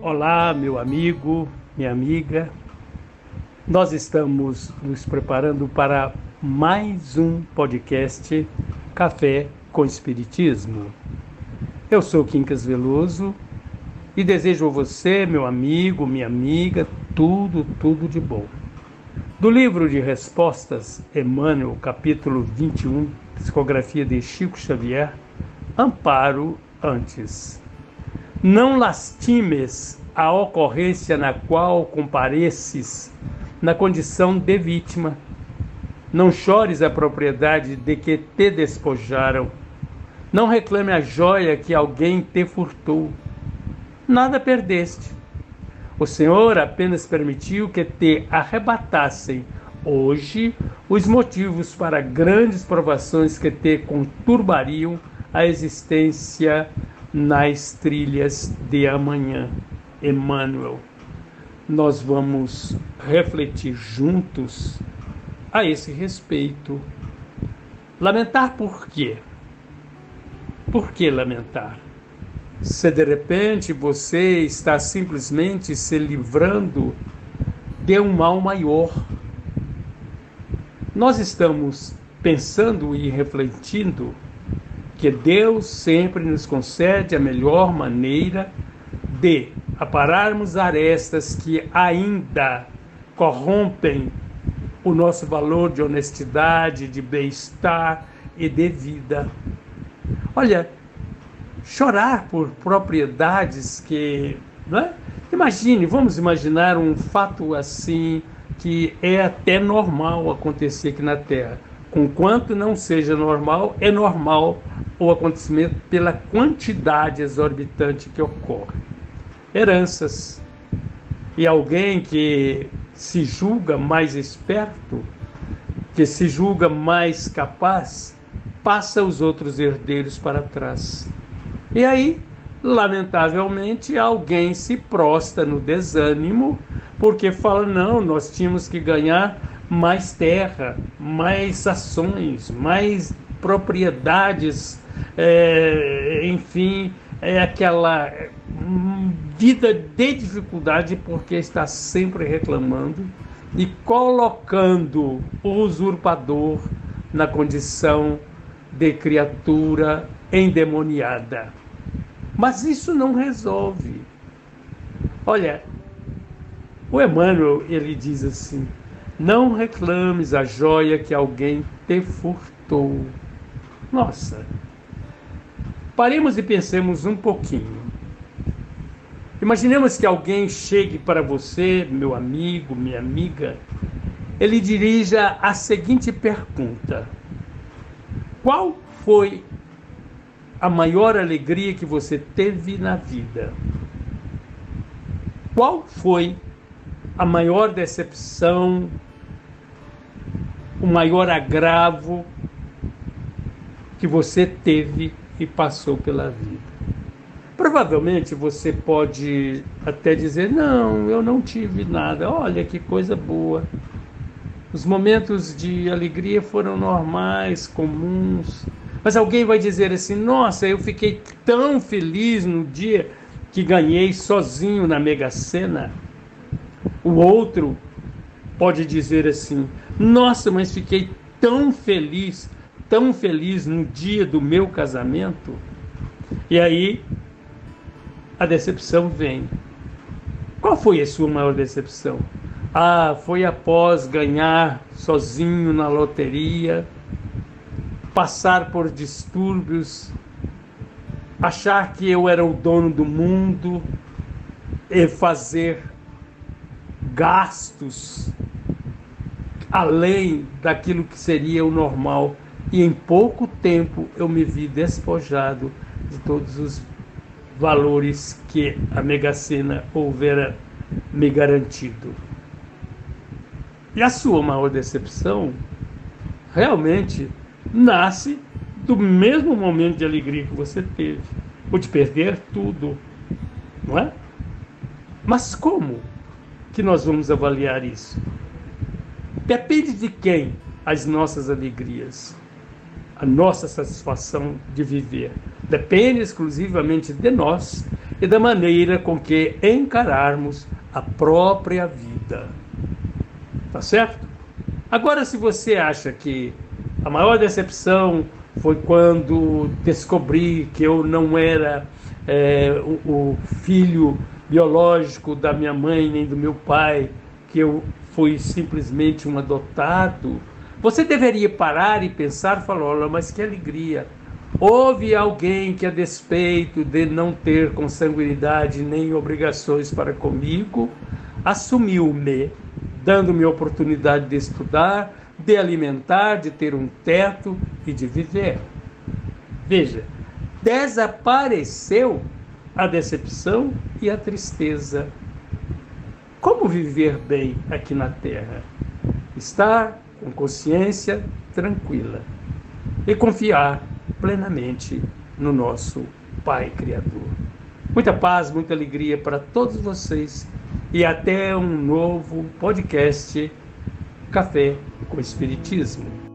Olá, meu amigo, minha amiga. Nós estamos nos preparando para mais um podcast Café com Espiritismo. Eu sou Quincas Veloso e desejo a você, meu amigo, minha amiga, tudo, tudo de bom. Do livro de respostas, Emmanuel, capítulo 21, psicografia de Chico Xavier, Amparo antes. Não lastimes a ocorrência na qual compareces na condição de vítima. Não chores a propriedade de que te despojaram. Não reclame a joia que alguém te furtou. Nada perdeste. O Senhor apenas permitiu que te arrebatassem hoje os motivos para grandes provações que te conturbariam a existência nas trilhas de amanhã. Emmanuel nós vamos refletir juntos a esse respeito. Lamentar por quê? Por que lamentar? Se de repente você está simplesmente se livrando de um mal maior. Nós estamos pensando e refletindo que Deus sempre nos concede a melhor maneira de apararmos arestas que ainda corrompem o nosso valor de honestidade, de bem-estar e de vida. Olha, chorar por propriedades que. Não é? Imagine, vamos imaginar um fato assim que é até normal acontecer aqui na Terra. Conquanto não seja normal, é normal o acontecimento pela quantidade exorbitante que ocorre heranças. E alguém que se julga mais esperto, que se julga mais capaz, passa os outros herdeiros para trás. E aí, lamentavelmente, alguém se prosta no desânimo, porque fala: não, nós tínhamos que ganhar mais terra, mais ações, mais propriedades, é, enfim, é aquela vida de dificuldade porque está sempre reclamando e colocando o usurpador na condição de criatura endemoniada. Mas isso não resolve. Olha, o Emmanuel ele diz assim: não reclames a joia que alguém te furtou. Nossa, paremos e pensemos um pouquinho. Imaginemos que alguém chegue para você, meu amigo, minha amiga, ele dirija a seguinte pergunta: Qual foi a maior alegria que você teve na vida? Qual foi a maior decepção, o maior agravo que você teve e passou pela vida? Provavelmente você pode até dizer: não, eu não tive nada, olha que coisa boa. Os momentos de alegria foram normais, comuns. Mas alguém vai dizer assim: nossa, eu fiquei tão feliz no dia que ganhei sozinho na Mega Sena. O outro pode dizer assim: nossa, mas fiquei tão feliz, tão feliz no dia do meu casamento. E aí a decepção vem. Qual foi a sua maior decepção? Ah, foi após ganhar sozinho na loteria, passar por distúrbios, achar que eu era o dono do mundo e fazer gastos além daquilo que seria o normal. E em pouco tempo eu me vi despojado de todos os valores que a Mega Sena houvera me garantido. E a sua maior decepção realmente nasce do mesmo momento de alegria que você teve, ou de perder tudo, não é? Mas como que nós vamos avaliar isso? Depende de quem as nossas alegrias, a nossa satisfação de viver. Depende exclusivamente de nós e da maneira com que encararmos a própria vida. Tá certo? Agora, se você acha que a maior decepção foi quando descobri que eu não era é, o, o filho biológico da minha mãe nem do meu pai, que eu fui simplesmente um adotado, você deveria parar e pensar, falar, mas que alegria. Houve alguém que, a despeito de não ter consanguinidade nem obrigações para comigo, assumiu-me, dando-me a oportunidade de estudar, de alimentar, de ter um teto e de viver. Veja, desapareceu a decepção e a tristeza como viver bem aqui na Terra? Estar com consciência tranquila e confiar plenamente no nosso Pai Criador. Muita paz, muita alegria para todos vocês e até um novo podcast Café com Espiritismo.